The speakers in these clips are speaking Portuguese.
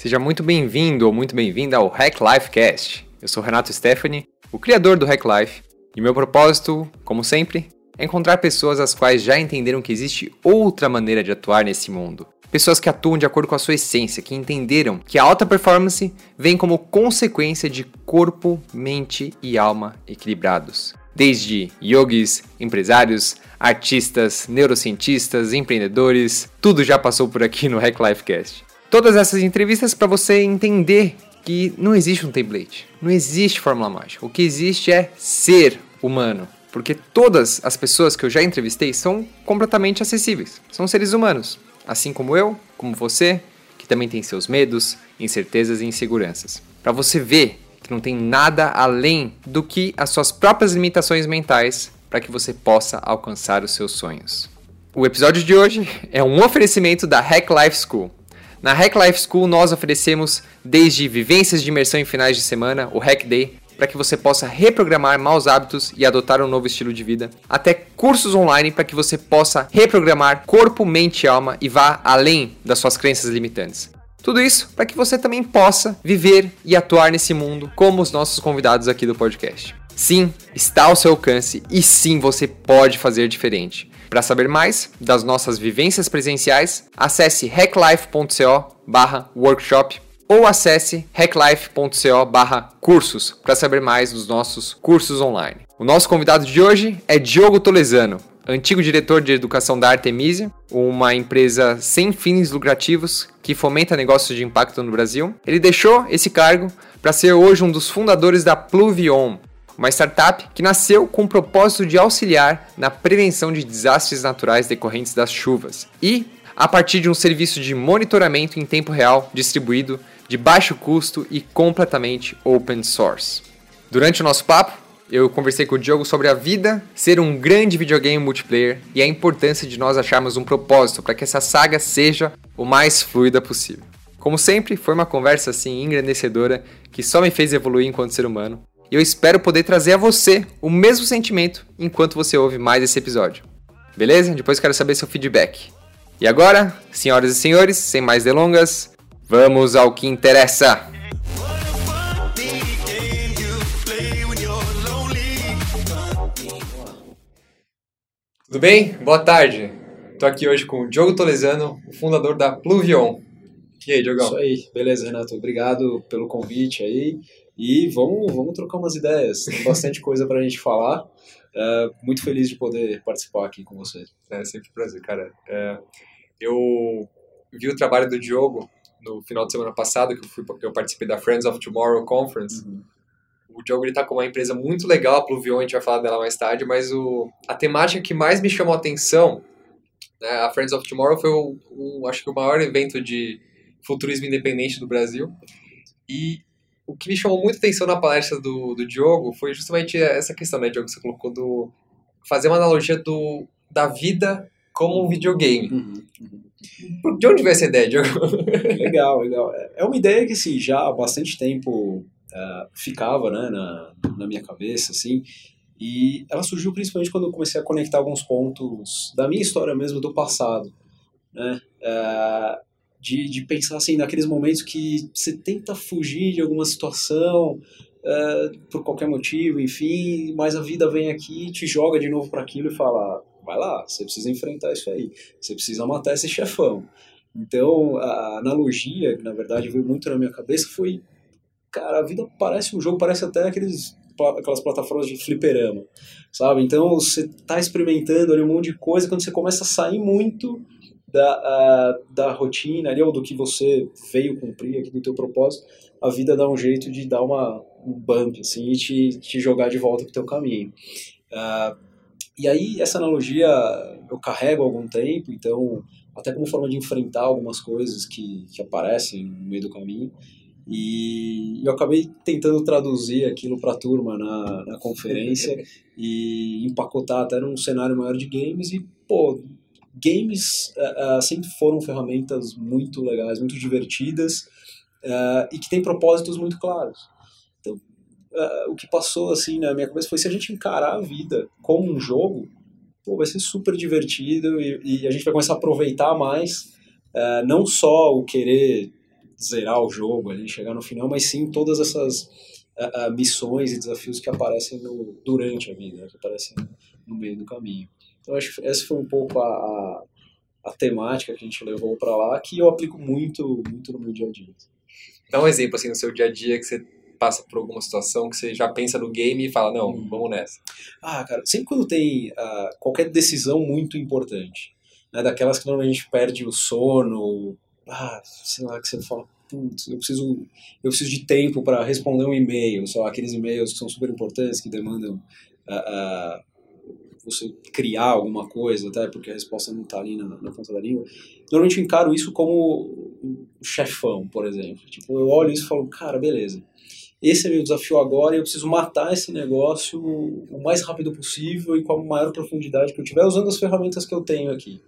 Seja muito bem-vindo ou muito bem-vinda ao Hack Life Cast. Eu sou Renato Stephanie, o criador do Hack Life, e meu propósito, como sempre, é encontrar pessoas as quais já entenderam que existe outra maneira de atuar nesse mundo. Pessoas que atuam de acordo com a sua essência, que entenderam que a alta performance vem como consequência de corpo, mente e alma equilibrados. Desde yogis, empresários, artistas, neurocientistas, empreendedores, tudo já passou por aqui no Hack Life Cast. Todas essas entrevistas para você entender que não existe um template, não existe fórmula mágica. O que existe é ser humano, porque todas as pessoas que eu já entrevistei são completamente acessíveis. São seres humanos, assim como eu, como você, que também tem seus medos, incertezas e inseguranças. Para você ver que não tem nada além do que as suas próprias limitações mentais para que você possa alcançar os seus sonhos. O episódio de hoje é um oferecimento da Hack Life School. Na Hack Life School nós oferecemos desde vivências de imersão em finais de semana, o Hack Day, para que você possa reprogramar maus hábitos e adotar um novo estilo de vida, até cursos online para que você possa reprogramar corpo, mente e alma e vá além das suas crenças limitantes. Tudo isso para que você também possa viver e atuar nesse mundo como os nossos convidados aqui do podcast. Sim, está ao seu alcance e sim você pode fazer diferente. Para saber mais das nossas vivências presenciais, acesse hacklife.co/workshop ou acesse hacklife.co/cursos para saber mais dos nossos cursos online. O nosso convidado de hoje é Diogo Tolesano, antigo diretor de educação da Artemisia, uma empresa sem fins lucrativos que fomenta negócios de impacto no Brasil. Ele deixou esse cargo para ser hoje um dos fundadores da Pluvion, uma startup que nasceu com o propósito de auxiliar na prevenção de desastres naturais decorrentes das chuvas e a partir de um serviço de monitoramento em tempo real distribuído de baixo custo e completamente open source. Durante o nosso papo, eu conversei com o Diogo sobre a vida ser um grande videogame multiplayer e a importância de nós acharmos um propósito para que essa saga seja o mais fluida possível. Como sempre, foi uma conversa assim engrandecedora que só me fez evoluir enquanto ser humano. E eu espero poder trazer a você o mesmo sentimento enquanto você ouve mais esse episódio. Beleza? Depois quero saber seu feedback. E agora, senhoras e senhores, sem mais delongas, Vamos ao que interessa. Tudo bem? Boa tarde. Estou aqui hoje com o Diogo Tolesano, o fundador da Pluvion. E aí, Diogão? Isso aí, beleza, Renato. Obrigado pelo convite aí. E vamos, vamos trocar umas ideias. Tem bastante coisa para a gente falar. É, muito feliz de poder participar aqui com você. É sempre um prazer, cara. É, eu vi o trabalho do Diogo no final de semana passado, que eu, fui, eu participei da Friends of Tomorrow Conference. Uhum. O Diogo está com uma empresa muito legal, a Pluvion, a gente vai falar dela mais tarde, mas o, a temática que mais me chamou a atenção, né, a Friends of Tomorrow foi o, o, acho que o maior evento de futurismo independente do Brasil. E o que me chamou muita atenção na palestra do, do Diogo foi justamente essa questão, né, Diogo, que você colocou do fazer uma analogia do, da vida como um videogame. Uhum, uhum. De onde veio essa ideia, Diogo? legal, legal. É uma ideia que, assim, já há bastante tempo uh, ficava, né, na, na minha cabeça, assim, e ela surgiu principalmente quando eu comecei a conectar alguns pontos da minha história mesmo, do passado, né, uh, de, de pensar, assim, naqueles momentos que você tenta fugir de alguma situação, uh, por qualquer motivo, enfim, mas a vida vem aqui, te joga de novo para aquilo e fala vai lá, você precisa enfrentar isso aí, você precisa matar esse chefão. Então, a analogia, que na verdade veio muito na minha cabeça, foi, cara, a vida parece um jogo, parece até aqueles aquelas plataformas de fliperama, sabe? Então, você tá experimentando ali um monte de coisa, quando você começa a sair muito da, uh, da rotina ali, ou do que você veio cumprir aqui do teu propósito, a vida dá um jeito de dar uma, um bump, assim, e te, te jogar de volta pro teu caminho. Uh, e aí, essa analogia eu carrego há algum tempo, então, até como forma de enfrentar algumas coisas que, que aparecem no meio do caminho. E eu acabei tentando traduzir aquilo para a turma na, na conferência e empacotar até num cenário maior de games. E, pô, games uh, uh, sempre foram ferramentas muito legais, muito divertidas uh, e que têm propósitos muito claros uh, o que passou assim na minha cabeça foi se a gente encarar a vida como um jogo, pô, vai ser super divertido e, e, a gente vai começar a aproveitar mais, não só o querer zerar o jogo ali, chegar no final, mas sim todas essas missões e desafios que aparecem no, durante a vida, que aparecem no meio do caminho. Então acho que essa foi um pouco a, a, a temática que a gente levou para lá, que eu aplico muito, muito no meu dia a dia. Dá um exemplo assim no seu dia a dia que você passa por alguma situação que você já pensa no game e fala, não, hum. vamos nessa? Ah, cara, sempre quando tem uh, qualquer decisão muito importante, né, daquelas que normalmente a gente perde o sono, ah, sei lá, que você fala, putz, eu preciso, eu preciso de tempo para responder um e-mail, só aqueles e-mails que são super importantes, que demandam uh, uh, você criar alguma coisa, até porque a resposta não está ali na, na, ponta da língua. Normalmente eu encaro isso como um chefão, por exemplo. Tipo, eu olho isso e falo, cara, beleza. Esse é meu desafio agora e eu preciso matar esse negócio o mais rápido possível e com a maior profundidade que eu tiver, usando as ferramentas que eu tenho aqui.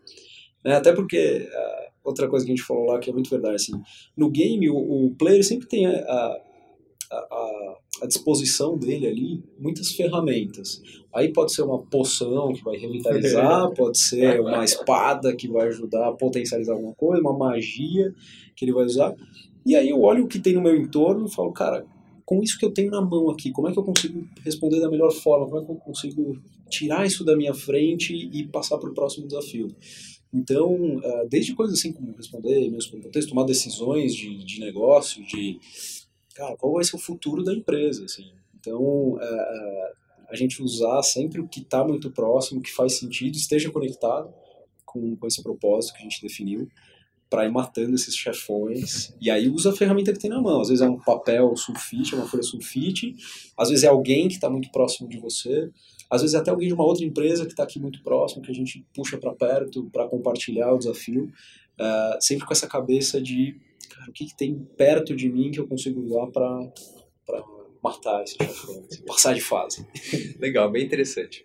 Né? Até porque, uh, outra coisa que a gente falou lá que é muito verdade, assim, no game o, o player sempre tem a, a, a, a, disposição dele ali muitas ferramentas. Aí pode ser uma poção que vai revitalizar, pode ser uma espada que vai ajudar a potencializar alguma coisa, uma magia que ele vai usar. E aí eu olho o que tem no meu entorno e falo, cara, com isso que eu tenho na mão aqui, como é que eu consigo responder da melhor forma? Como é que eu consigo tirar isso da minha frente e passar para o próximo desafio? Então, ah, desde coisas assim como responder por contexto, tomar decisões de, de negócio, de cara, qual vai ser o futuro da empresa, assim. Então, ah, ah, a gente usar sempre o que está muito próximo, que faz sentido, esteja conectado com, com esse propósito que a gente definiu, para ir matando esses chefões. E aí usa a ferramenta que tem na mão. Às vezes é um papel sulfite, uma folha sulfite, às vezes é alguém que está muito próximo de você, às vezes é até alguém de uma outra empresa que está aqui muito próximo, que a gente puxa para perto para compartilhar o desafio, uh, sempre com essa cabeça de cara, o que, que, tem perto de mim que eu consigo usar para matar esse chefão, passar de fase. Legal, bem interessante.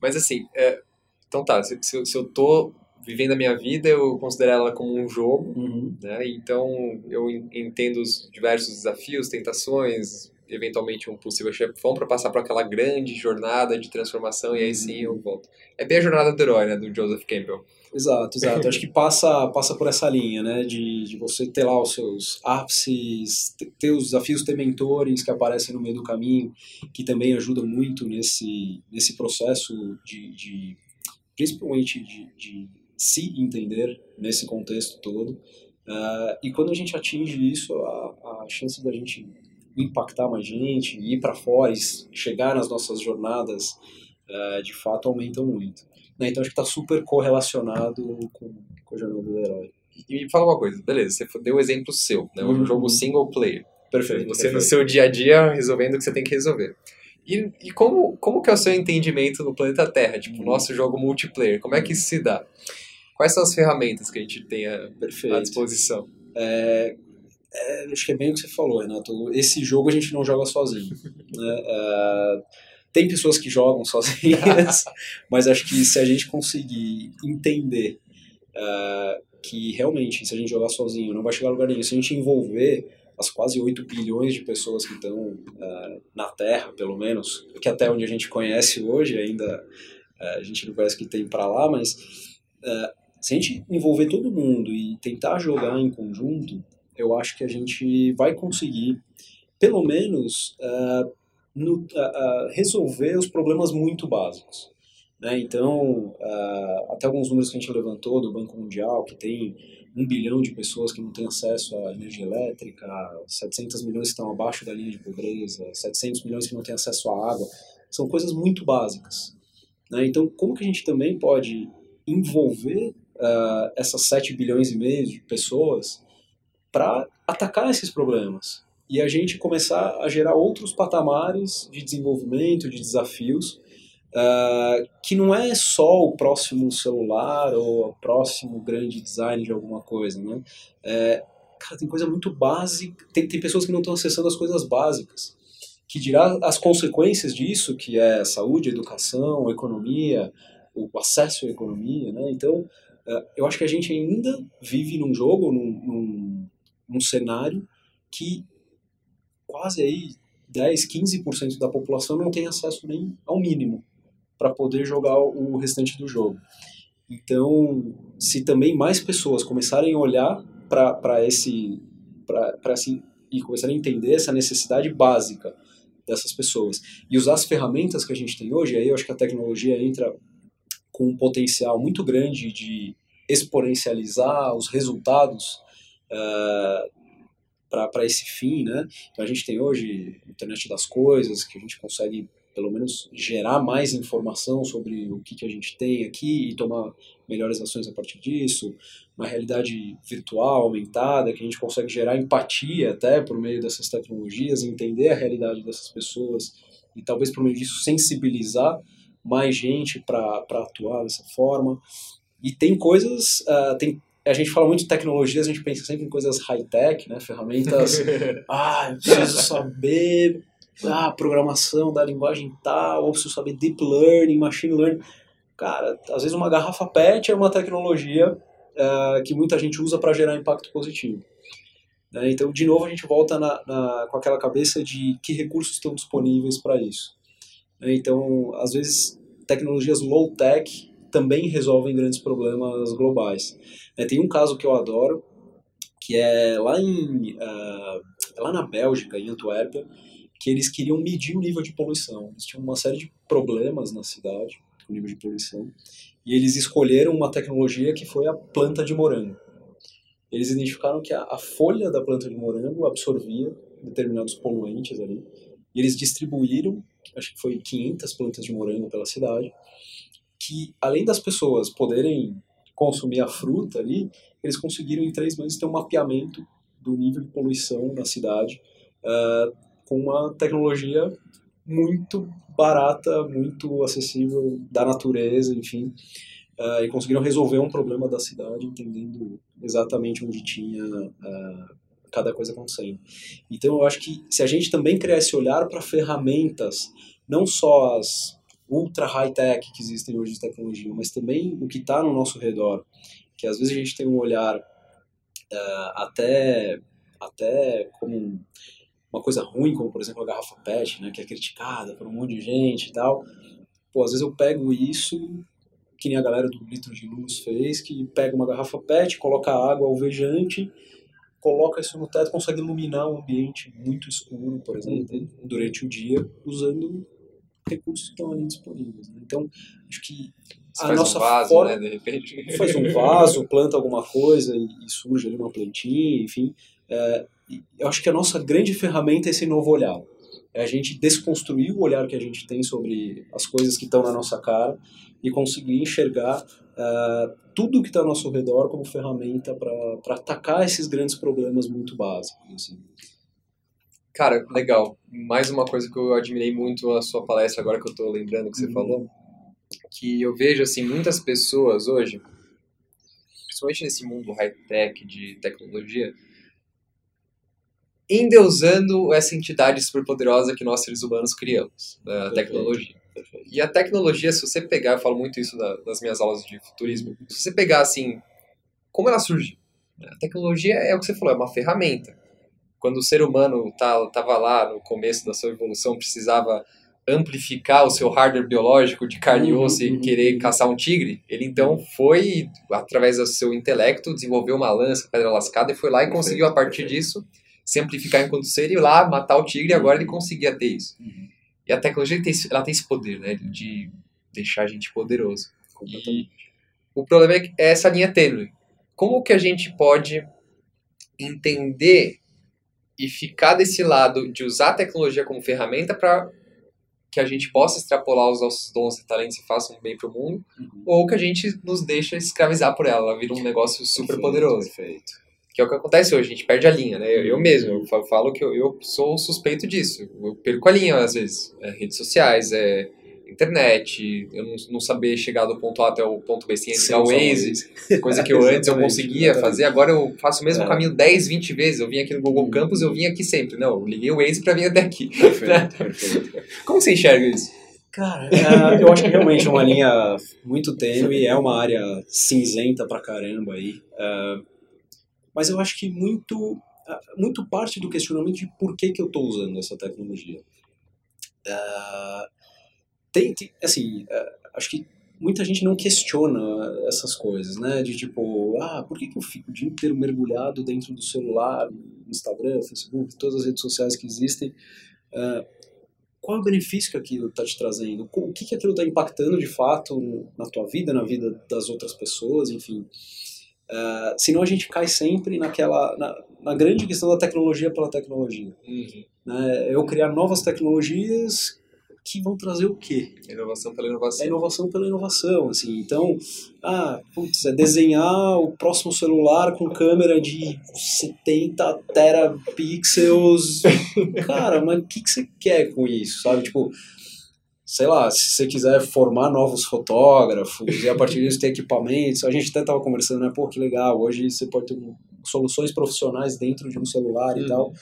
Mas assim, é, então tá, se, se, se eu tô vivendo a minha vida, eu considero ela como um jogo, uhum. né? Então eu entendo os diversos desafios, tentações, eventualmente um possível chefão para passar por aquela grande jornada de transformação e aí sim eu volto. É bem a jornada do herói, né, do Joseph Campbell. Exato, exato. Acho que passa, passa por essa linha, né, de, de você ter lá os seus ápices, ter os desafios, ter mentores que aparecem no meio do caminho, que também ajudam muito nesse, nesse processo de, de principalmente de, de se entender nesse contexto todo. Uh, e quando a gente atinge isso, a, a chance da gente impactar mais gente, ir para fora e chegar nas nossas jornadas, uh, de fato, aumentam muito. Né? Então acho que está super correlacionado com, com a jornada do herói. E me fala uma coisa, beleza, você deu o um exemplo seu, né? um uhum. jogo single player. Perfeito. Você perfeito. no seu dia a dia resolvendo o que você tem que resolver. E, e como, como que é o seu entendimento no planeta Terra? Tipo, o uhum. nosso jogo multiplayer, como é que isso se dá? Quais são as ferramentas que a gente tem à, à disposição? É, é, acho que é bem o que você falou, Renato. Esse jogo a gente não joga sozinho. Né? É, tem pessoas que jogam sozinhas, mas acho que se a gente conseguir entender é, que realmente, se a gente jogar sozinho, não vai chegar a lugar nenhum. Se a gente envolver as quase 8 bilhões de pessoas que estão é, na Terra, pelo menos, que até onde a gente conhece hoje, ainda é, a gente não conhece que tem para lá, mas se a gente envolver todo mundo e tentar jogar em conjunto, eu acho que a gente vai conseguir, pelo menos, uh, no, uh, resolver os problemas muito básicos. Né? Então, até alguns números que a gente levantou do Banco Mundial, que tem um bilhão de pessoas que não têm acesso à energia elétrica, 700 milhões que estão abaixo da linha de pobreza, 700 milhões que não têm acesso à água, são coisas muito básicas. Né? Então, como que a gente também pode envolver uh, essas 7 bilhões e meio de pessoas para atacar esses problemas e a gente começar a gerar outros patamares de desenvolvimento, de desafios, uh, que não é só o próximo celular ou o próximo grande design de alguma coisa, né? É, cara, tem coisa muito básica, tem, tem pessoas que não estão acessando as coisas básicas, que dirá as consequências disso, que é saúde, educação, economia, o acesso à economia, né? Então, uh, eu acho que a gente ainda vive num jogo, num, num, num cenário que quase aí 10, 15% da população não tem acesso nem ao mínimo para poder jogar o restante do jogo. Então, se também mais pessoas começarem a olhar para esse para assim e começar a entender essa necessidade básica dessas pessoas e usar as ferramentas que a gente tem hoje. Aí eu acho que a tecnologia entra com um potencial muito grande de exponencializar os resultados uh, para esse fim, né? Então a gente tem hoje internet das coisas, que a gente consegue pelo menos gerar mais informação sobre o que, que a gente tem aqui e tomar melhores ações a partir disso, uma realidade virtual, aumentada, que a gente consegue gerar empatia até por meio dessas tecnologias, entender a realidade dessas pessoas e talvez por meio disso sensibilizar mais gente para atuar dessa forma. E tem coisas, uh, tem a gente fala muito de tecnologias, a gente pensa sempre em coisas high-tech, né? Ferramentas. ah, eu preciso saber ah, programação da linguagem tal, ou preciso saber deep learning, machine learning. Cara, às vezes uma garrafa PET é uma tecnologia uh, que muita gente usa para gerar impacto positivo. Né? Então, de novo, a gente volta na, na, com aquela cabeça de que recursos estão disponíveis para isso. Né? Então, às vezes, tecnologias low-tech também resolvem grandes problemas globais. Né? Tem um caso que eu adoro, que é lá, em, uh, lá na Bélgica, em Antuérpia, que eles queriam medir o nível de poluição. Eles tinham uma série de problemas na cidade com o nível de poluição e eles escolheram uma tecnologia que foi a planta de morango. Eles identificaram que a, a folha da planta de morango absorvia determinados poluentes ali e eles distribuíram, acho que foi 500 plantas de morango pela cidade, que além das pessoas poderem consumir a fruta ali, eles conseguiram em três meses ter um mapeamento do nível de poluição na cidade uh, com uma tecnologia muito barata, muito acessível da natureza, enfim. Uh, e conseguiram resolver um problema da cidade entendendo exatamente onde tinha uh, cada coisa acontecendo. Então eu acho que se a gente também criar esse olhar para ferramentas, não só as ultra high-tech que existem hoje de tecnologia, mas também o que está no nosso redor, que às vezes a gente tem um olhar uh, até, até como uma coisa ruim, como por exemplo a garrafa PET, né, que é criticada por um monte de gente e tal. Pô, às vezes eu pego isso, que nem a galera do Litro de Luz fez, que pega uma garrafa PET, coloca água alvejante, coloca isso no teto, consegue iluminar um ambiente muito escuro, por exemplo, durante o dia, usando recursos que estão ali disponíveis. Né? Então, acho que Você a faz nossa um vaso, forma, né, de repente. Faz um vaso, planta alguma coisa e, e surge ali uma plantinha, enfim. É, eu acho que a nossa grande ferramenta é esse novo olhar. É a gente desconstruir o olhar que a gente tem sobre as coisas que estão na nossa cara e conseguir enxergar uh, tudo que está ao nosso redor como ferramenta para atacar esses grandes problemas muito básicos. Assim. Cara, legal. Mais uma coisa que eu admirei muito a sua palestra, agora que eu estou lembrando que você uhum. falou, que eu vejo assim muitas pessoas hoje, principalmente nesse mundo high-tech de tecnologia, endeusando essa entidade superpoderosa que nós seres humanos criamos, a tecnologia. E a tecnologia, se você pegar, eu falo muito isso das minhas aulas de futurismo, se você pegar assim, como ela surgiu? A tecnologia é o que você falou, é uma ferramenta. Quando o ser humano estava tá, lá no começo da sua evolução, precisava amplificar o seu hardware biológico de carne e uhum, osso e uhum. querer caçar um tigre, ele então foi, através do seu intelecto, desenvolveu uma lança, pedra lascada e foi lá e conseguiu, a partir disso, se amplificar enquanto ser e lá matar o tigre, e agora ele conseguia ter isso. Uhum. E a tecnologia tem, ela tem esse poder, né, de deixar a gente poderoso. E o problema é, é essa linha tênue. Como que a gente pode entender e ficar desse lado de usar a tecnologia como ferramenta para que a gente possa extrapolar os nossos dons e talentos e faça um bem para o mundo, uhum. ou que a gente nos deixa escravizar por ela, ela vira um negócio super perfeito, poderoso. Perfeito que é o que acontece hoje, a gente perde a linha, né? Eu, eu mesmo, eu falo que eu, eu, sou suspeito disso. Eu perco a linha, às vezes. É, redes sociais, é internet, eu não, não saber chegar do ponto A até o ponto B sem entrar o Waze, coisa que eu antes eu conseguia fazer, agora eu faço o mesmo é. caminho 10, 20 vezes. Eu vim aqui no Google uhum. Campus, eu vim aqui sempre. Não, eu liguei o Waze para vir até aqui. Perfeito, perfeito. Como você enxerga isso? Cara, é, eu acho que realmente é uma linha muito tênue, é uma área cinzenta pra caramba aí. Uh, mas eu acho que muito, muito parte do questionamento de por que, que eu estou usando essa tecnologia. Uh, tem, tem, assim, uh, acho que muita gente não questiona essas coisas, né? De tipo, ah, por que, que eu fico o dia inteiro mergulhado dentro do celular, Instagram, Facebook, todas as redes sociais que existem, uh, qual é o benefício que aquilo está te trazendo? O que, que aquilo está impactando de fato na tua vida, na vida das outras pessoas, enfim. Uh, senão a gente cai sempre naquela na, na, grande questão da tecnologia pela tecnologia. Uhum. Né? Eu criar novas tecnologias que vão trazer o quê? Inovação pela inovação. É inovação pela inovação, assim. Então, ah, putz, é desenhar o próximo celular com câmera de 70 terapixels. Cara, mas o que, que você quer com isso, sabe? Tipo, sei lá, se você quiser formar novos fotógrafos e a partir disso ter equipamentos, a gente até tava conversando, né? Pô, que legal, hoje você pode ter soluções profissionais dentro de um celular e uhum. tal.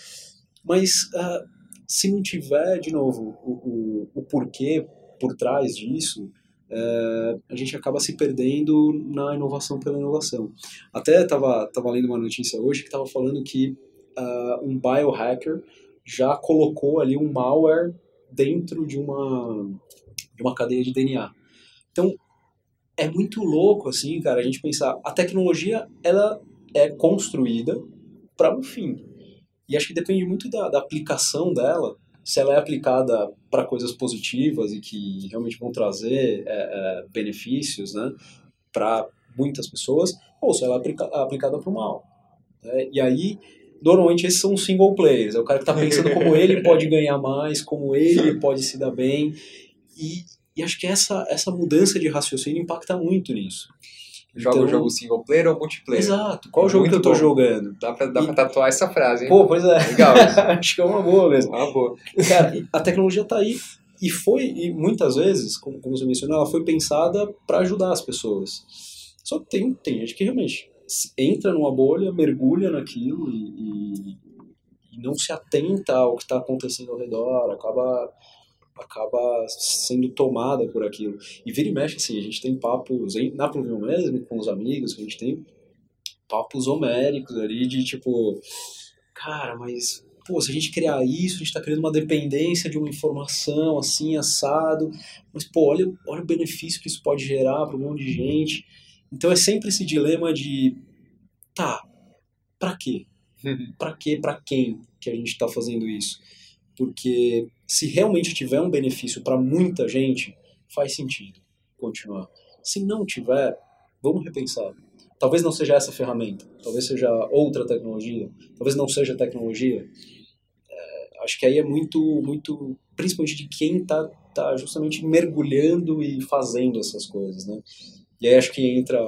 Mas uh, se não tiver, de novo, o, o, o porquê por trás disso, é, a gente acaba se perdendo na inovação pela inovação. Até estava tava lendo uma notícia hoje que estava falando que uh, um biohacker já colocou ali um malware dentro de uma, de uma cadeia de DNA. Então, é muito louco, assim, cara, a gente pensar, a tecnologia, ela é construída para um fim. E acho que depende muito da, da aplicação dela, se ela é aplicada para coisas positivas e que realmente vão trazer é, é, benefícios né, para muitas pessoas, ou se ela é aplica, aplicada para o mal. Né? E aí, normalmente esses são single players, é o cara que está pensando como ele pode ganhar mais, como ele pode se dar bem, e, e acho que essa, essa mudança de raciocínio impacta muito nisso. Joga então, o jogo single player ou multiplayer? Exato. Qual é jogo que eu tô bom. jogando? Dá pra, dá e... pra tatuar essa frase, hein? Pô, pois é. Legal. Acho que é uma boa mesmo. Uma boa. Cara, a tecnologia tá aí e foi, e muitas vezes, como, como você mencionou, ela foi pensada para ajudar as pessoas. Só que tem, tem gente que realmente entra numa bolha, mergulha naquilo e, e, e não se atenta ao que está acontecendo ao redor, acaba acaba sendo tomada por aquilo. E vira e mexe, assim, a gente tem papos, na Pluvium mesmo, com os amigos, a gente tem papos homéricos ali de tipo, cara, mas, pô, se a gente criar isso, a gente tá criando uma dependência de uma informação assim, assado, mas, pô, olha, olha o benefício que isso pode gerar para um monte de gente. Então é sempre esse dilema de, tá, pra quê? pra quê, pra quem que a gente tá fazendo isso? Porque se realmente tiver um benefício para muita gente, faz sentido continuar. Se não tiver, vamos repensar. Talvez não seja essa ferramenta, talvez seja outra tecnologia, talvez não seja tecnologia. É, acho que aí é muito, muito, principalmente de quem está tá justamente mergulhando e fazendo essas coisas, né? E aí acho que entra,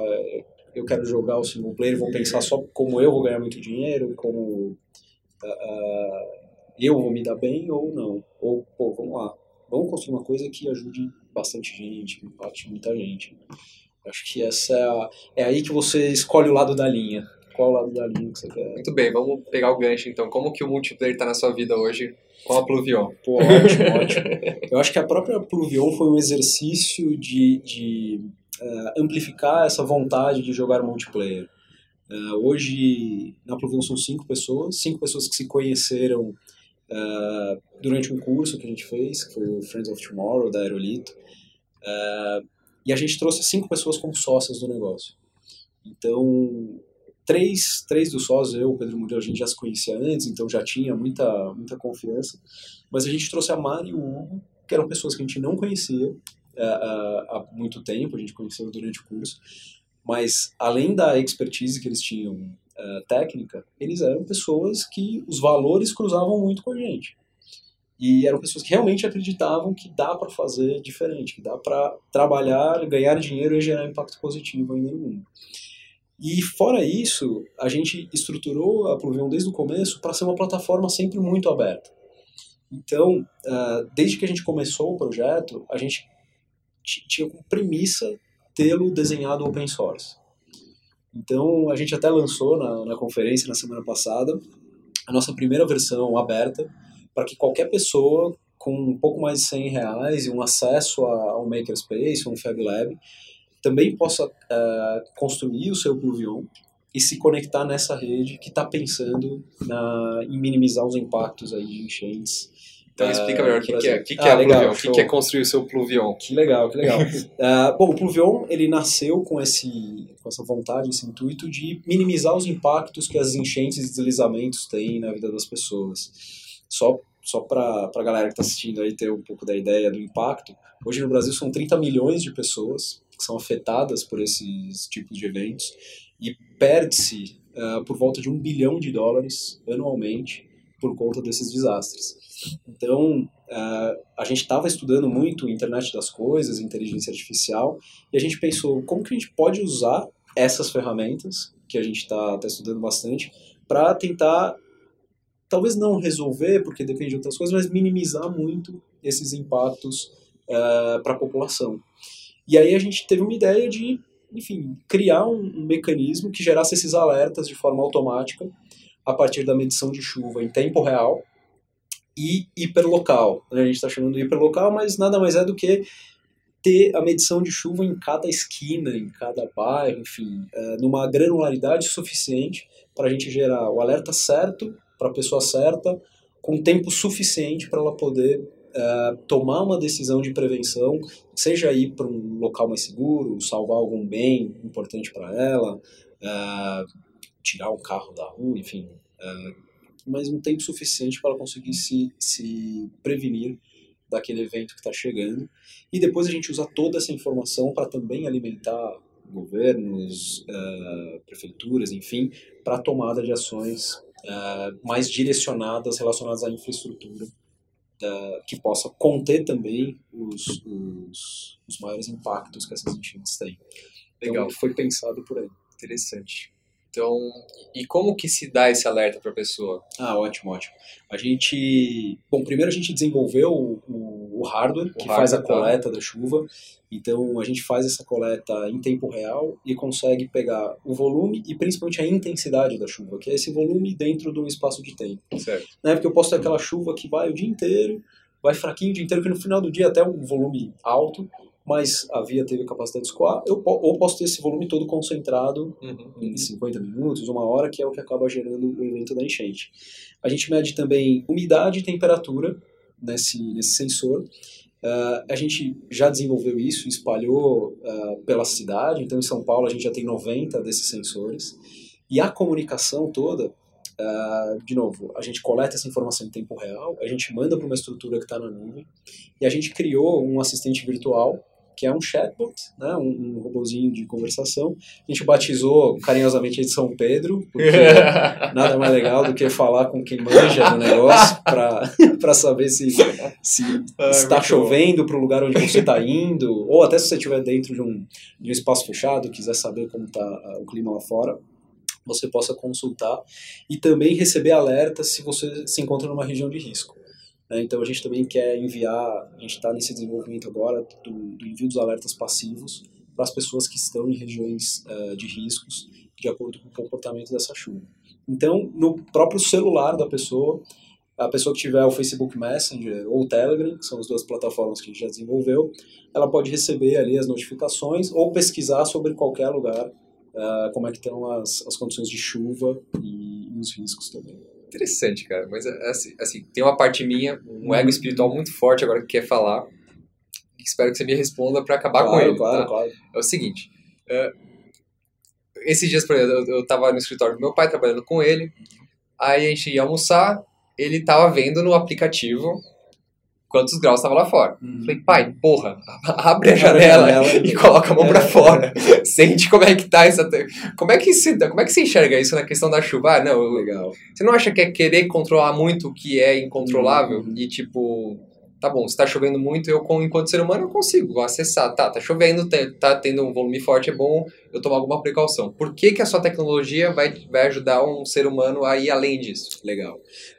eu quero jogar o single player, vou pensar só como eu vou ganhar muito dinheiro, como uh, uh, eu vou me dar bem ou não. Ou, pô, vamos lá, vamos construir uma coisa que ajude bastante gente, que impacte muita gente. Acho que essa é, a, é aí que você escolhe o lado da linha. Qual o lado da linha que você quer? Muito bem, vamos pegar o gancho então. Como que o multiplayer está na sua vida hoje com a Pluvion? Pô, ótimo, ótimo. Eu acho que a própria Pluvion foi um exercício de, de uh, amplificar essa vontade de jogar multiplayer. Uh, hoje, na Pluvion são cinco pessoas, cinco pessoas que se conheceram uh, durante um curso que a gente fez, que foi o Friends of Tomorrow, da Aerolito, uh, e a gente trouxe cinco pessoas como sócias do negócio. Então, três, três dos sócios, eu, o Pedro Murilo, a gente já se conhecia antes, então já tinha muita, muita confiança, mas a gente trouxe a Mari e o Hugo, que eram pessoas que a gente não conhecia uh, há muito tempo, a gente conheceu durante o curso, mas além da expertise que eles tinham uh, técnica, eles eram pessoas que os valores cruzavam muito com a gente. E eram pessoas que realmente acreditavam que dá para fazer diferente, que dá para trabalhar, ganhar dinheiro e gerar impacto positivo ainda no mundo. E fora isso, a gente estruturou a Pluvion desde o começo para ser uma plataforma sempre muito aberta. Então, uh, desde que a gente começou o projeto, a gente tinha como premissa tê-lo desenhado open source. Então, a gente até lançou na, na conferência na semana passada a nossa primeira versão aberta para que qualquer pessoa com um pouco mais de 100 reais e um acesso a, um makerspace, um Fab Lab, também possa uh, construir o seu Pluvion e se conectar nessa rede que está pensando na, em minimizar os impactos aí de enchentes Então explica melhor o que, que, é, que, que ah, é legal, Pluvion, o que, que, é construir o seu Pluvion. Que legal, que legal. uh, bom, o Pluvion ele nasceu com, esse, com essa vontade, esse intuito de minimizar os impactos que as enchentes e deslizamentos têm na vida das pessoas. Só, só para a galera que está assistindo aí ter um pouco da ideia do impacto, hoje no Brasil são 30 milhões de pessoas que são afetadas por esses tipos de eventos e perde-se uh, por volta de um bilhão de dólares anualmente por conta desses desastres. Então, uh, a gente estava estudando muito internet das coisas, inteligência artificial, e a gente pensou como que a gente pode usar essas ferramentas, que a gente está tá estudando bastante, para tentar, talvez não resolver, porque depende de outras coisas, mas minimizar muito esses impactos uh, para a população. E aí a gente teve uma ideia de, enfim, criar um, um mecanismo que gerasse esses alertas de forma automática a partir da medição de chuva em tempo real, e hiperlocal. A gente está chamando de hiperlocal, mas nada mais é do que ter a medição de chuva em cada esquina, em cada bairro, enfim, é, numa granularidade suficiente para a gente gerar o alerta certo para a pessoa certa, com tempo suficiente para ela poder é, tomar uma decisão de prevenção, seja ir para um local mais seguro, salvar algum bem importante para ela, é, tirar um carro da rua, enfim, é, mas um tempo suficiente para conseguir se, se prevenir daquele evento que está chegando. E depois a gente usa toda essa informação para também alimentar governos, uh, prefeituras, enfim, para tomada de ações uh, mais direcionadas relacionadas à infraestrutura, que possa conter também os, os, os, maiores impactos que essas enchentes têm. Então, Legal. Então, foi pensado por aí. Interessante. Então, e como que se dá esse alerta para a pessoa? Ah, ótimo, ótimo. A gente, bom, primeiro a gente desenvolveu o, o hardware o que hardware, faz a tá. coleta tá. da chuva. Então, a gente faz essa coleta em tempo real e consegue pegar o volume e principalmente a intensidade da chuva, que é esse volume dentro de um espaço de tempo. Certo. Né? Porque eu posso ter aquela chuva que vai o dia inteiro, vai fraquinho o dia inteiro, que no final do dia até um volume alto, mas a via teve capacidade de escoar, eu ou posso ter esse volume todo concentrado uhum. em 50 minutos, uma hora, que é o que acaba gerando o evento da enchente. A gente mede também umidade e temperatura nesse, nesse sensor. Uh, a gente já desenvolveu isso, espalhou uh, pela cidade, então em São Paulo a gente já tem 90 desses sensores. E a comunicação toda, uh, de novo, a gente coleta essa informação em tempo real, a gente manda para uma estrutura que está na nuvem, e a gente criou um assistente virtual que é um chatbot, né, um, um robozinho de conversação. A gente batizou carinhosamente de São Pedro, porque nada mais legal do que falar com quem manja do negócio para saber se, se ah, está chovendo para o lugar onde você está indo, ou até se você estiver dentro de um, de um espaço fechado, quiser saber como está uh, o clima lá fora você possa consultar e também receber alertas se você se encontra numa região de risco. Né? Então a gente também quer enviar, a gente está nesse desenvolvimento agora do, do, envio dos alertas passivos para as pessoas que estão em regiões uh, de riscos, de acordo com o comportamento dessa chuva. Então, no próprio celular da pessoa, a pessoa que tiver o Facebook Messenger ou o Telegram, que são as duas plataformas que a gente já desenvolveu, ela pode receber ali as notificações ou pesquisar sobre qualquer lugar uh, como é que estão as, as condições de chuva e, e os riscos também interessante, cara. Mas, assim, assim, tem uma parte minha, um ego espiritual muito forte agora que quer falar. Espero que você me responda para acabar claro, com ele. Claro, tá? claro. É o seguinte. Uh, esses dias, por exemplo, eu, eu tava no escritório do meu pai trabalhando com ele. Aí a gente ia almoçar. Ele tava vendo no aplicativo quantos graus estava lá fora. Uhum. Falei, pai, porra, abre a janela, e coloca a mão é. para fora. Sente como é que tá essa. Como é que, se, como é que você enxerga isso na questão da chuva? Ah, não, legal. Você não acha que é querer controlar muito o que é incontrolável? Uhum. E tipo, tá bom, se tá chovendo muito, eu, enquanto ser humano, eu consigo acessar. Tá, tá chovendo, tá tendo um volume forte, é bom eu tomar alguma precaução. Por que, que a sua tecnologia vai, vai ajudar um ser humano a ir além disso? Legal.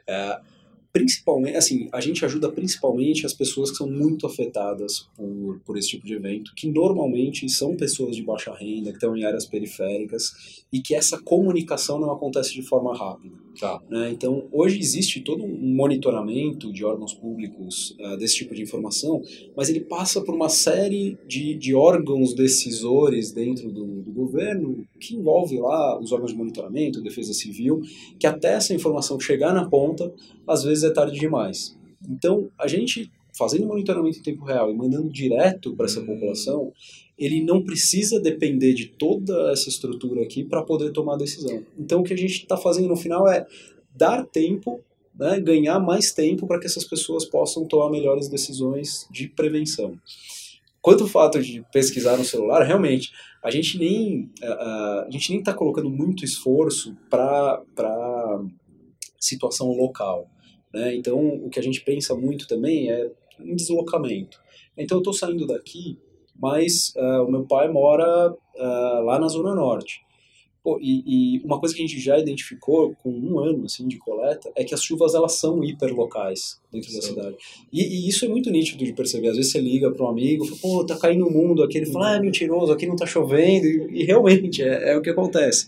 Uh, principalmente, assim, a gente ajuda principalmente as pessoas que são muito afetadas por, por esse tipo de evento, que normalmente são pessoas de baixa renda, que estão em áreas periféricas, e que essa comunicação não acontece de forma rápida. Tá. Né? Então, hoje existe todo um monitoramento de órgãos públicos uh, desse tipo de informação, mas ele passa por uma série de, de órgãos decisores dentro do, do governo, que envolve lá os órgãos de monitoramento, defesa civil, que até essa informação chegar na ponta, às vezes é tarde demais. Então, a gente fazendo monitoramento em tempo real e mandando direto para essa população, ele não precisa depender de toda essa estrutura aqui para poder tomar decisão. Então, o que a gente está fazendo no final é dar tempo, né, ganhar mais tempo para que essas pessoas possam tomar melhores decisões de prevenção. Quanto ao fato de pesquisar no celular, realmente, a gente nem a, gente nem está colocando muito esforço para situação local. Né? Então, o que a gente pensa muito também é em deslocamento. Então, eu estou saindo daqui, mas uh, o meu pai mora uh, lá na Zona Norte. Pô, e, e, uma coisa que a gente já identificou com um ano assim de coleta é que as chuvas elas são hiperlocais dentro Sim. da cidade. E, e, isso é muito nítido de perceber. Às vezes você liga para um amigo, fala, pô, tá caindo o mundo aqui. Ele fala, ah, é mentiroso, aqui não tá chovendo. E, e realmente é, é, o que acontece.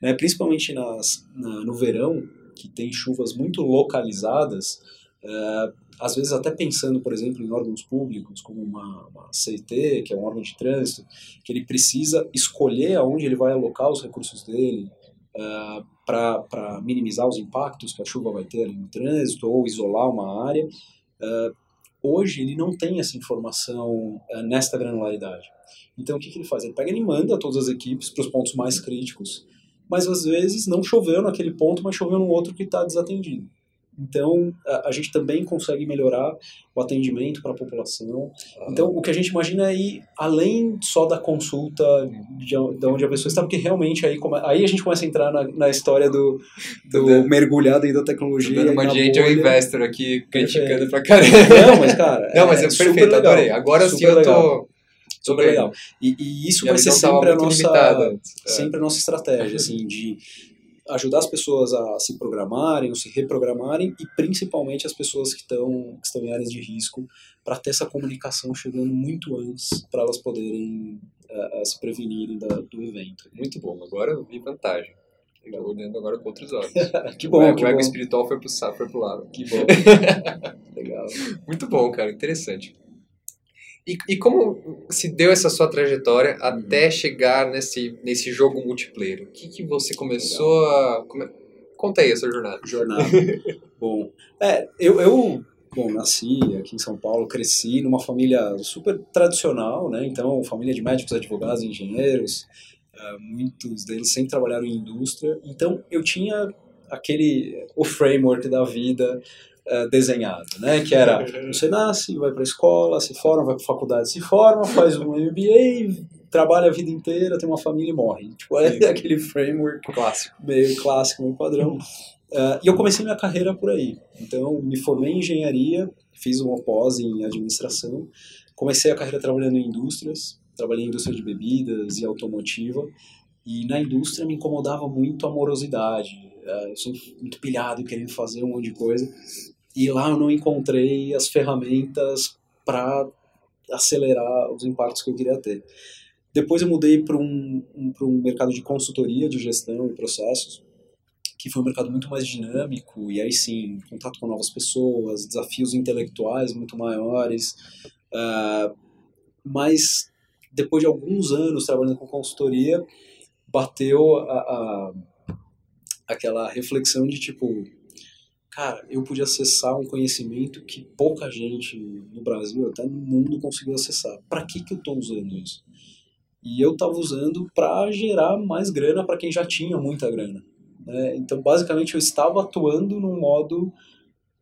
Né? Principalmente nas, na, no verão, que tem chuvas muito localizadas, é, às vezes até pensando, por exemplo, em órgãos públicos, como uma, uma CT, que é um órgão de trânsito, que ele precisa escolher aonde ele vai alocar os recursos dele uh, para minimizar os impactos que a chuva vai ter no trânsito ou isolar uma área. Uh, hoje ele não tem essa informação uh, nesta granularidade. Então o que, que ele faz? Ele pega e manda todas as equipes para os pontos mais críticos, mas às vezes não choveu naquele ponto, mas choveu no outro que está desatendido. Então, a, a, gente também consegue melhorar o atendimento para a população. Então, o que a gente imagina é ir além só da consulta de, de onde a pessoa está, porque realmente aí, come, aí a gente começa a entrar na, na história do, do mergulhado aí da tecnologia. Dando uma gente é um investor aqui criticando pra caramba. Não, mas cara. Não, mas é, é perfeito, adorei. Agora sim eu tô. Super legal. E, e isso vai ser sempre a nossa, sempre a nossa estratégia, assim, de ajudar as pessoas a se programarem, ou se reprogramarem, e principalmente as pessoas que estão, que estão em áreas de risco, para ter essa comunicação chegando muito antes, para elas poderem uh, se prevenirem da, do evento. Muito bom, agora eu vi vantagem. Estou olhando agora com outros olhos. que bom, o, que o ego bom. espiritual foi pro, foi pro lado. Que bom. Legal. Muito bom, cara, interessante. E, e como se deu essa sua trajetória uhum. até chegar nesse, nesse jogo multiplayer? O que, que você começou Legal. a. Come... Conta aí a sua jornada. Jornada. bom, é, eu, eu bom, nasci aqui em São Paulo, cresci numa família super tradicional, né? Então, família de médicos, advogados, engenheiros, uh, muitos deles sempre trabalharam em indústria. Então, eu tinha aquele o framework da vida uh, desenhado, né? Que era você nasce, vai para a escola, se forma, vai para faculdade, se forma, faz um MBA, trabalha a vida inteira, tem uma família e morre. Tipo, é Sim. aquele framework clássico, meio clássico, meio padrão. Uh, e eu comecei minha carreira por aí. Então, me formei em engenharia, fiz uma pós em administração, comecei a carreira trabalhando em indústrias, trabalhei em indústria de bebidas e automotiva, e na indústria me incomodava muito a morosidade. Uh, eu sou muito pilhado querendo fazer um monte de coisa. E lá eu não encontrei as ferramentas para acelerar os impactos que eu queria ter. Depois eu mudei para um, um, um mercado de consultoria de gestão e processos, que foi um mercado muito mais dinâmico, e aí sim, contato com novas pessoas, desafios intelectuais muito maiores. Uh, mas depois de alguns anos trabalhando com consultoria, bateu a, a, aquela reflexão de tipo, cara, eu pude acessar um conhecimento que pouca gente no Brasil, até no mundo, conseguiu acessar. Para que, que eu estou usando isso? E eu estava usando para gerar mais grana para quem já tinha muita grana. Né? Então, basicamente, eu estava atuando no modo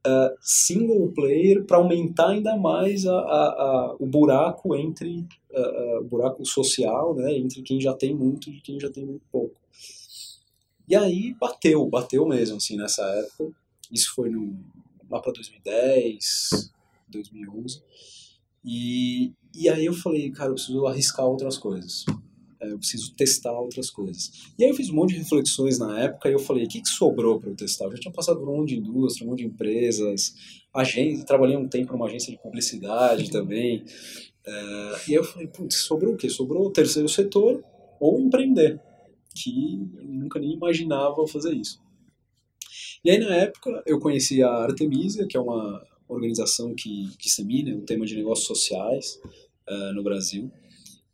uh, single player para aumentar ainda mais a, a, a, o buraco entre uh, o buraco social, né? entre quem já tem muito e quem já tem muito pouco. E aí bateu, bateu mesmo, assim, nessa época. Isso foi no, lá para 2010, 2011. E, e aí eu falei, cara, eu preciso arriscar outras coisas. É, eu preciso testar outras coisas. E aí eu fiz um monte de reflexões na época e eu falei, o que, que sobrou para eu testar? Eu já tinha passado por um monte de indústria, um monte de empresas, agência, trabalhei um tempo numa agência de publicidade também. É, e aí eu falei, putz, sobrou o quê? Sobrou o terceiro setor ou empreender, que eu nunca nem imaginava fazer isso. E aí, na época, eu conheci a Artemisia, que é uma organização que dissemina o tema de negócios sociais uh, no Brasil,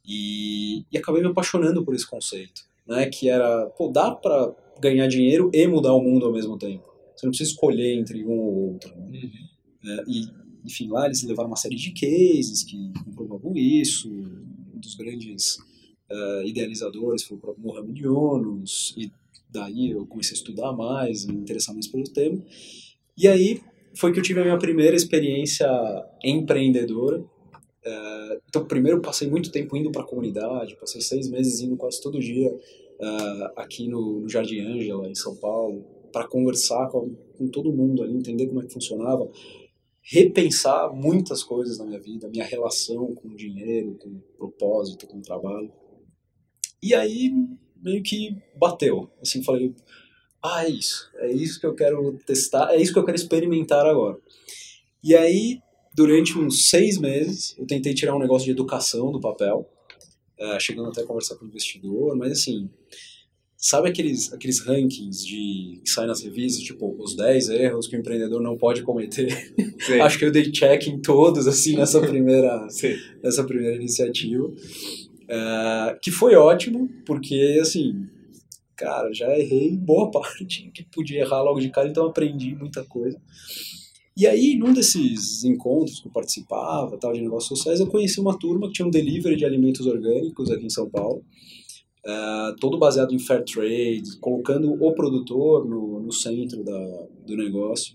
e, e acabei me apaixonando por esse conceito, né, que era, pô, dá para ganhar dinheiro e mudar o mundo ao mesmo tempo. Você não precisa escolher entre um ou outro. Né? Uhum. Uh, e, enfim, lá eles levaram uma série de cases que comprovavam isso. Um dos grandes uh, idealizadores foi o próprio Mohamed Yunus, e daí eu comecei a estudar mais, me interessar mais pelo tema. E aí foi que eu tive a minha primeira experiência empreendedora. Uh, então, primeiro, passei muito tempo indo para a comunidade, passei seis meses indo quase todo dia uh, aqui no, no, Jardim Ângela, em São Paulo, para conversar com, com, todo mundo ali, entender como é que funcionava, repensar muitas coisas na minha vida, minha relação com o dinheiro, com o propósito, com o trabalho. E aí, meio que bateu. Assim, falei, ah, é isso, é isso que eu quero testar, é isso que eu quero experimentar agora. E aí, durante uns seis meses, eu tentei tirar um negócio de educação do papel, uh, chegando até a conversar com o investidor, mas assim, sabe aqueles, aqueles rankings de, que saem nas revistas, tipo, os 10 erros que o empreendedor não pode cometer? Acho que eu dei check em todos, assim, nessa primeira, nessa primeira iniciativa. Uh, que foi ótimo, porque, assim, cara, já errei boa parte que podia errar logo de cara, então aprendi muita coisa. E aí, num desses encontros que eu participava, tal, de negócios sociais, eu conheci uma turma que tinha um delivery de alimentos orgânicos aqui em São Paulo, uh, todo baseado em fair trade, colocando o produtor no, no centro da, do negócio,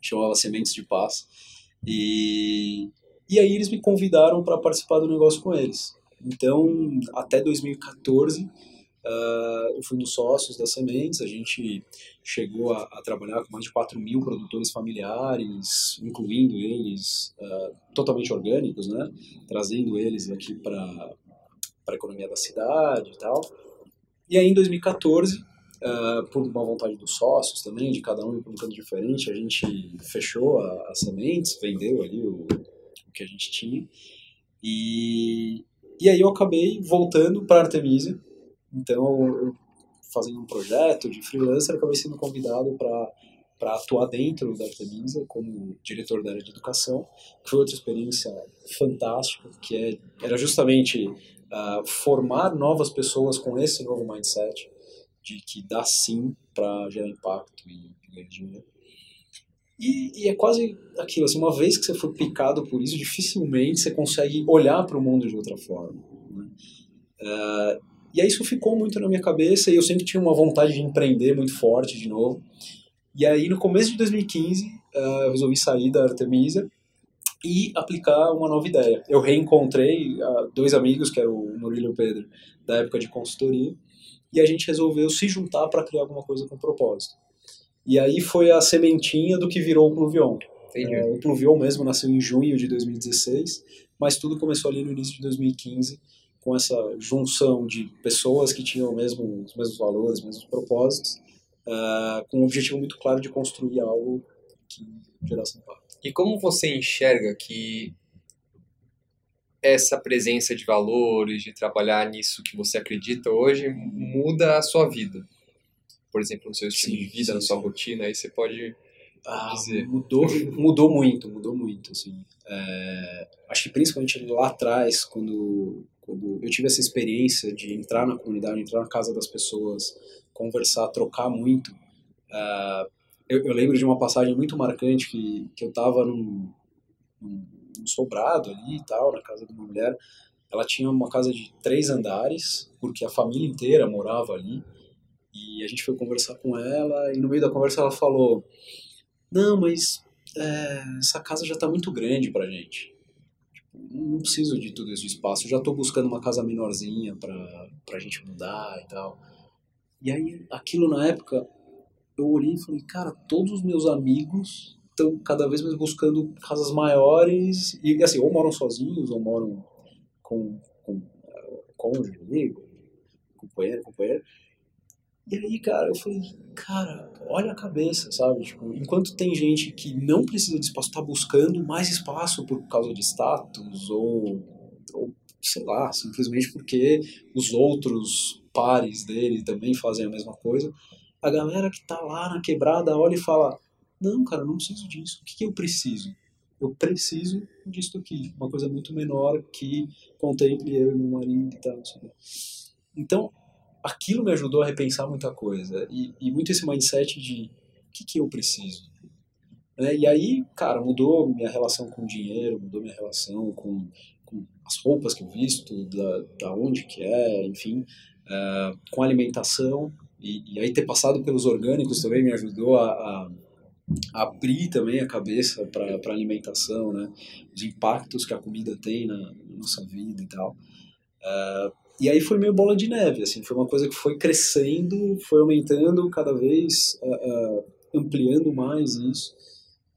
chamava Sementes de Paz. E, e aí eles me convidaram para participar do negócio com eles. Então, até 2014, Uh, eu fui um dos sócios da Sementes, a gente chegou a, a, trabalhar com mais de 4 mil produtores familiares, incluindo eles uh, totalmente orgânicos, né? trazendo eles aqui para a economia da cidade e tal. E aí em 2014, uh, ah, por uma vontade dos sócios também, de cada um em um canto diferente, a gente fechou a, a Sementes, vendeu ali o, o que a gente tinha. E, e aí eu acabei voltando para Artemisia, então, fazendo um projeto de freelancer, acabei sendo convidado para para atuar dentro da Artemisa como diretor da área de educação, que foi outra experiência fantástica, que é, era justamente uh, formar novas pessoas com esse novo mindset de que dá sim para gerar impacto e ganhar dinheiro. E, e, é quase aquilo, assim, uma vez que você for picado por isso, dificilmente você consegue olhar para o mundo de outra forma. Né? Uh, e aí isso ficou muito na minha cabeça e eu sempre tinha uma vontade de empreender muito forte de novo. E aí no começo de 2015 uh, eh, eu resolvi sair da Artemisia e aplicar uma nova ideia. Eu reencontrei uh, dois amigos, que eram o Murilo e o Pedro, da época de consultoria, e a gente resolveu se juntar para criar alguma coisa com propósito. E aí foi a sementinha do que virou o Pluvion. Uh, o Pluvion mesmo nasceu em junho de 2016, mas tudo começou ali no início de 2015, com essa junção de pessoas que tinham mesmo, os mesmos valores, os mesmos propósitos, uh, com um objetivo muito claro de construir algo que gerasse impacto. E como você enxerga que essa presença de valores, de trabalhar nisso que você acredita hoje, muda a sua vida? Por exemplo, no seu estilo sim, de vida, sim, na sua sim. rotina, aí você pode ah, dizer. Mudou, mudou muito, mudou muito. Assim. É, acho que principalmente lá atrás, quando quando eu tive essa experiência de entrar na comunidade, entrar na casa das pessoas, conversar, trocar muito, uh, eu, eu, lembro de uma passagem muito marcante que, que eu estava num, num, num sobrado ali e tal, na casa de uma mulher. Ela tinha uma casa de três andares, porque a família inteira morava ali. E a gente foi conversar com ela, e no meio da conversa ela falou: Não, mas é, essa casa já está muito grande pra gente não preciso de tudo esse espaço, já estou buscando uma casa menorzinha para a gente mudar e tal. E aí, aquilo na época, eu olhei e falei, cara, todos os meus amigos estão cada vez mais buscando casas maiores, e assim, ou moram sozinhos, ou moram com, com cônjuge, amigo, companheiro. E aí, cara, eu falei, cara, olha a cabeça, sabe? Tipo, enquanto tem gente que não precisa de espaço, tá buscando mais espaço por causa de status ou, ou sei lá, simplesmente porque os outros pares dele também fazem a mesma coisa, a galera que tá lá na quebrada olha e fala: Não, cara, não preciso disso. O que, que eu preciso? Eu preciso disso aqui. Uma coisa muito menor que contemple eu e meu marido e tal. Então, aquilo me ajudou a repensar muita coisa. E, e muito esse mindset de o que, que eu preciso? Né? E aí, cara, mudou minha relação com o dinheiro, mudou minha relação com, com as roupas que eu visto, da, da onde que é, enfim, uh, com a alimentação. E, e, aí ter passado pelos orgânicos também me ajudou a, a, abrir também a cabeça para a alimentação, né? Os impactos que a comida tem na, na nossa vida e tal. Uh, e aí foi meio bola de neve, assim, foi uma coisa que foi crescendo, foi aumentando cada vez, uh, uh, ampliando mais isso.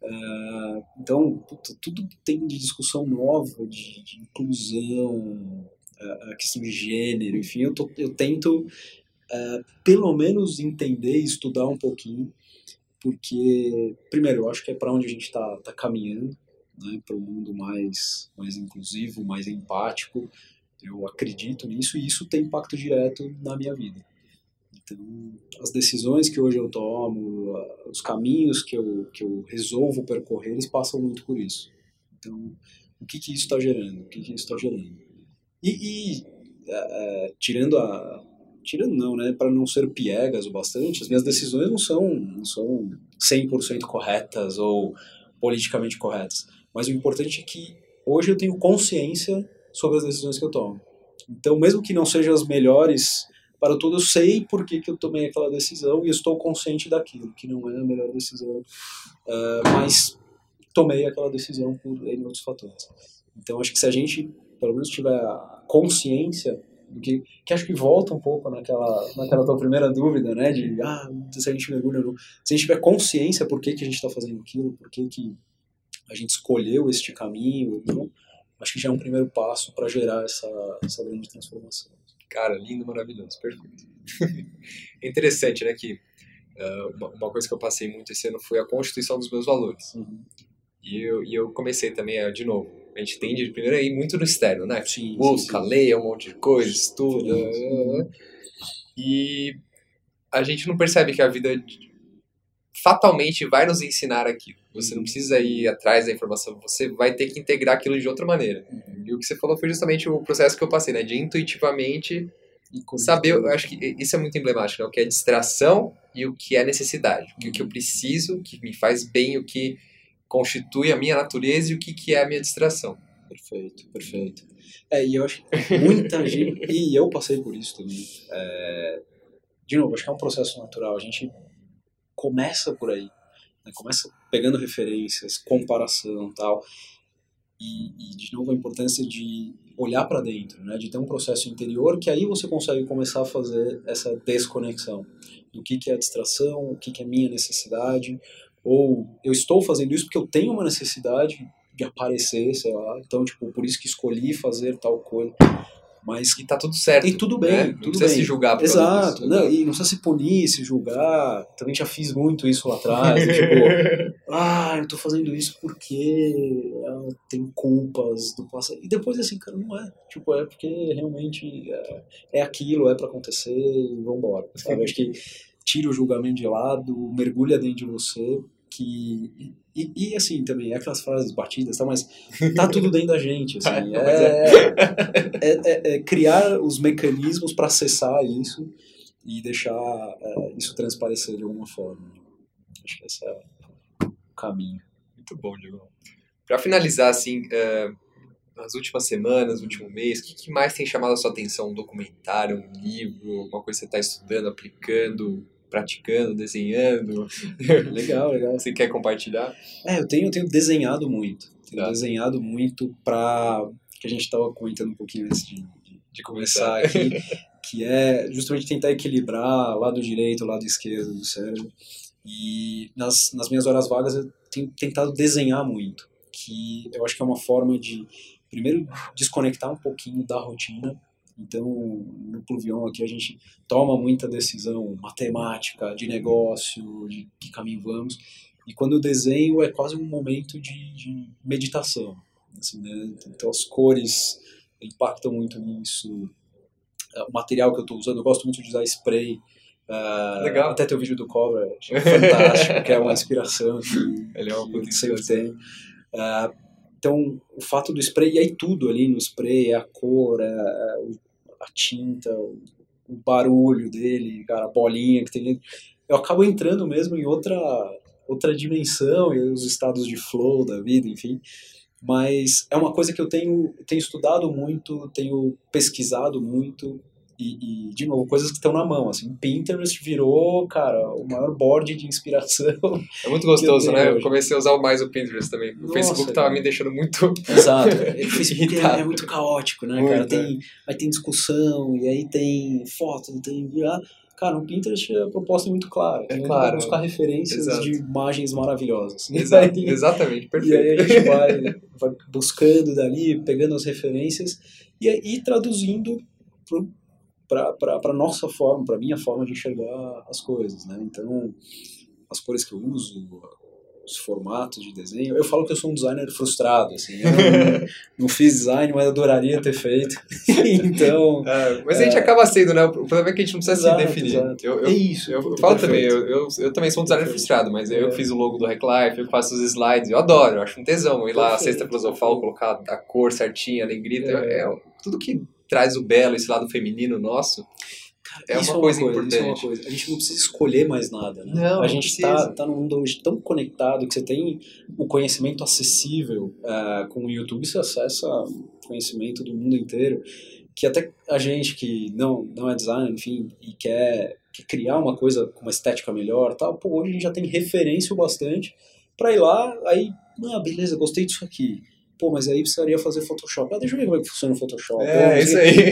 Uh, então, tudo tem de discussão nova, de, de inclusão, a questão de gênero, enfim, eu, tô, eu tento pelo menos entender estudar um pouquinho, porque, primeiro, eu acho que é para onde a gente está tá caminhando, né, para um mundo mais, mais inclusivo, mais empático, eu acredito nisso e isso tem impacto direto na minha vida. Então, as decisões que hoje eu tomo, os caminhos que eu, que eu resolvo percorrer, eles passam muito por isso. Então, o que, que isso está gerando? O que, que isso está gerando? E, e é, é, tirando a. Tirando não, né? Para não ser piegas o bastante, as minhas decisões não são, não são 100% corretas ou politicamente corretas. Mas o importante é que hoje eu tenho consciência sobre as decisões que eu tomo. Então, mesmo que não sejam as melhores para tudo, eu sei por que, que eu tomei aquela decisão e estou consciente daquilo, que não é a melhor decisão, uh, mas tomei aquela decisão por N outros fatores. Então, acho que se a gente, pelo menos, tiver consciência do que, que acho que volta um pouco naquela, naquela tua primeira dúvida, né, de, ah, se a gente mergulha no... Se a gente tiver consciência por que, que a gente está fazendo aquilo, por que, que a gente escolheu este caminho, não, acho que já é um primeiro passo para gerar essa, essa grande transformação. Cara, lindo, maravilhoso, perfeito. Interessante, né, que uh, uma, uma, coisa que eu passei muito esse ano foi a constituição dos meus valores. Uhum. E, eu, e eu comecei também, a, de novo, a gente tende primeiro a ir muito no externo, né? Sim, Busca, sim, leia um monte de coisa, estuda. Sim, e a gente não percebe que a vida fatalmente vai nos ensinar aquilo. Você não precisa ir atrás da informação, você vai ter que integrar aquilo de outra maneira. Uhum. E o que você falou foi justamente o processo que eu passei, né? De intuitivamente saber, eu acho que isso é muito emblemático, né? O que é distração e o que é necessidade. O que eu preciso, o que me faz bem, o que constitui a minha natureza e o que, que é a minha distração. Perfeito, perfeito. É, e eu acho que muita gente, e eu passei por isso também, é, de novo, acho que é um processo natural, a gente começa por aí, né? começa pegando referências, comparação tal, e, e, de novo a importância de olhar para dentro, né? de ter um processo interior que aí você consegue começar a fazer essa desconexão do que, que é distração, o que, que é minha necessidade, ou eu estou fazendo isso porque eu tenho uma necessidade de aparecer, sei lá, então tipo por isso que escolhi fazer tal coisa. Mas e tá tudo certo. E tudo bem, né? tudo não precisa bem. se julgar por Exato, disso, não, e não precisa se punir, se julgar. Também já fiz muito isso lá atrás, tipo, ah, eu tô fazendo isso porque eu tenho culpas do passado. E depois assim, cara, não é. Tipo, é porque realmente é, é aquilo, é para acontecer e vambora. Sabe? Acho que tira o julgamento de lado, mergulha dentro de você, que e, e, assim, também, é aquelas frases batidas, tá, mas tá tudo dentro da gente. Assim, é, é, é, é, criar os mecanismos para acessar isso e deixar é, isso transparecer de alguma forma. Acho que esse é o caminho. Muito bom, Diego. Para finalizar, assim, uh, nas últimas semanas, último mês, o que, que, mais tem chamado a sua atenção? Um documentário, um livro, uma coisa que você está estudando, aplicando? Praticando, desenhando. Legal, legal. Você quer compartilhar? É, eu tenho, eu tenho desenhado muito. Tenho tá. desenhado muito para que a gente estava comentando um pouquinho antes de, de, de começar aqui, que é justamente tentar equilibrar lado direito, lado esquerdo do cérebro. E nas, nas minhas horas vagas eu tenho tentado desenhar muito, que eu acho que é uma forma de, primeiro, desconectar um pouquinho da rotina então, no Pluvion aqui a gente toma muita decisão matemática, de negócio, de que caminho vamos. E quando eu desenho é quase um momento de, de meditação. Assim, né? Então as cores impactam muito nisso. É, o material que eu estou usando, eu gosto muito de usar spray. Uh, Legal. Até teu vídeo do Cobra, é fantástico, que é uma inspiração que, Ele é uma que sempre tem. Uh, então, o fato do spray, e aí tudo ali no spray, a cor, a, a tinta, o, o, barulho dele, cara, a bolinha que tem eu acabo entrando mesmo em outra outra dimensão, e os estados de flow da vida, enfim. Mas é uma coisa que eu tenho, tenho estudado muito, tenho pesquisado muito, e, e, de novo, coisas que estão na mão, assim, Pinterest virou, cara, o maior board de inspiração. É muito gostoso, né? Eu comecei a usar mais o Pinterest também. O Nossa, Facebook tava me deixando muito Exato. O Facebook é, é, muito caótico, né, muito, cara? Tem, aí tem discussão, e aí tem foto, tem... Cara, o Pinterest a proposta é muito clara. É claro. buscar referências Exato. de imagens maravilhosas. Exato. Aí, Exatamente, perfeito. E aí a gente vai, vai buscando dali, pegando as referências e, e traduzindo para a nossa forma, para a minha forma de enxergar as coisas, né? Então, as cores que eu uso, os formatos de desenho. Eu falo que eu sou um designer frustrado, assim. Eu não, não fiz design, mas adoraria ter feito. então. É, mas a gente é... acaba sendo, né? O problema é que a gente não precisa exato, se definir. Exato. Eu, eu, é isso. Eu, eu falo também, eu, eu, eu, também sou um designer frustrado, mas eu é. fiz o logo do Reclife, eu faço os slides, eu adoro, eu acho um tesão ir lá, a sexta filosofal, colocar a cor certinha, a negrita, é. é tudo que traz o belo, esse lado feminino nosso. É uma, é uma, coisa, importante. É uma coisa. A gente não precisa escolher mais nada, né? Não, a gente está tá num mundo hoje tão conectado que você tem o conhecimento acessível. Uh, com o YouTube você acessa conhecimento do mundo inteiro. Que até a gente que não, não é designer, enfim, e quer, quer criar uma coisa com uma estética melhor, tal, pô, hoje a gente já tem referência o bastante para ir lá, aí, ah, beleza, gostei disso aqui pô, mas aí precisaria fazer Photoshop. Ah, deixa eu ver como é que funciona o Photoshop. É, pô, isso aí.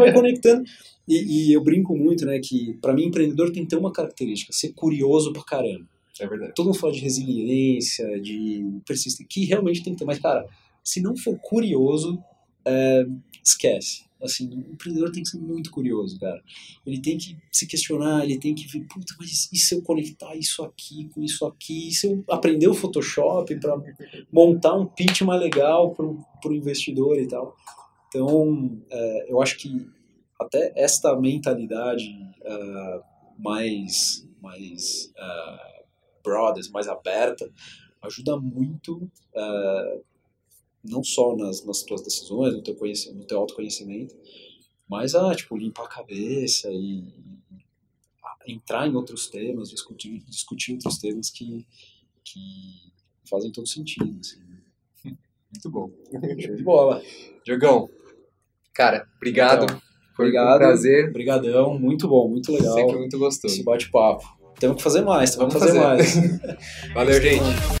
Vai conectando. E, e, eu brinco muito, né, que para mim empreendedor tem que ter uma característica, ser curioso pra caramba. É verdade. Todo mundo fala de resiliência, de persistência, que realmente tem que ter. Mas, cara, se não for curioso, é, esquece. Assim, o empreendedor tem que ser muito curioso, cara. Ele tem que se questionar, ele tem que ver, puta, mas e se eu conectar isso aqui com isso aqui? E se eu aprender o Photoshop para montar um pitch mais legal para o investidor e tal? Então, é, eu acho que até esta mentalidade uh, mais, mais uh, broad, mais aberta, ajuda muito uh, não só nas, nas tuas decisões, no teu, conhecimento, no teu autoconhecimento, mas a tipo, limpar a cabeça e, entrar em outros temas, discutir, discutir outros temas que, que fazem todo sentido. Assim. Muito bom. Show de bola. Diogão, cara, obrigado. Então, Foi obrigado, um prazer. Obrigadão, muito bom, muito legal. Sempre muito gostoso. Esse bate-papo. Temos que fazer mais, temos que fazer, fazer mais. Valeu, gente.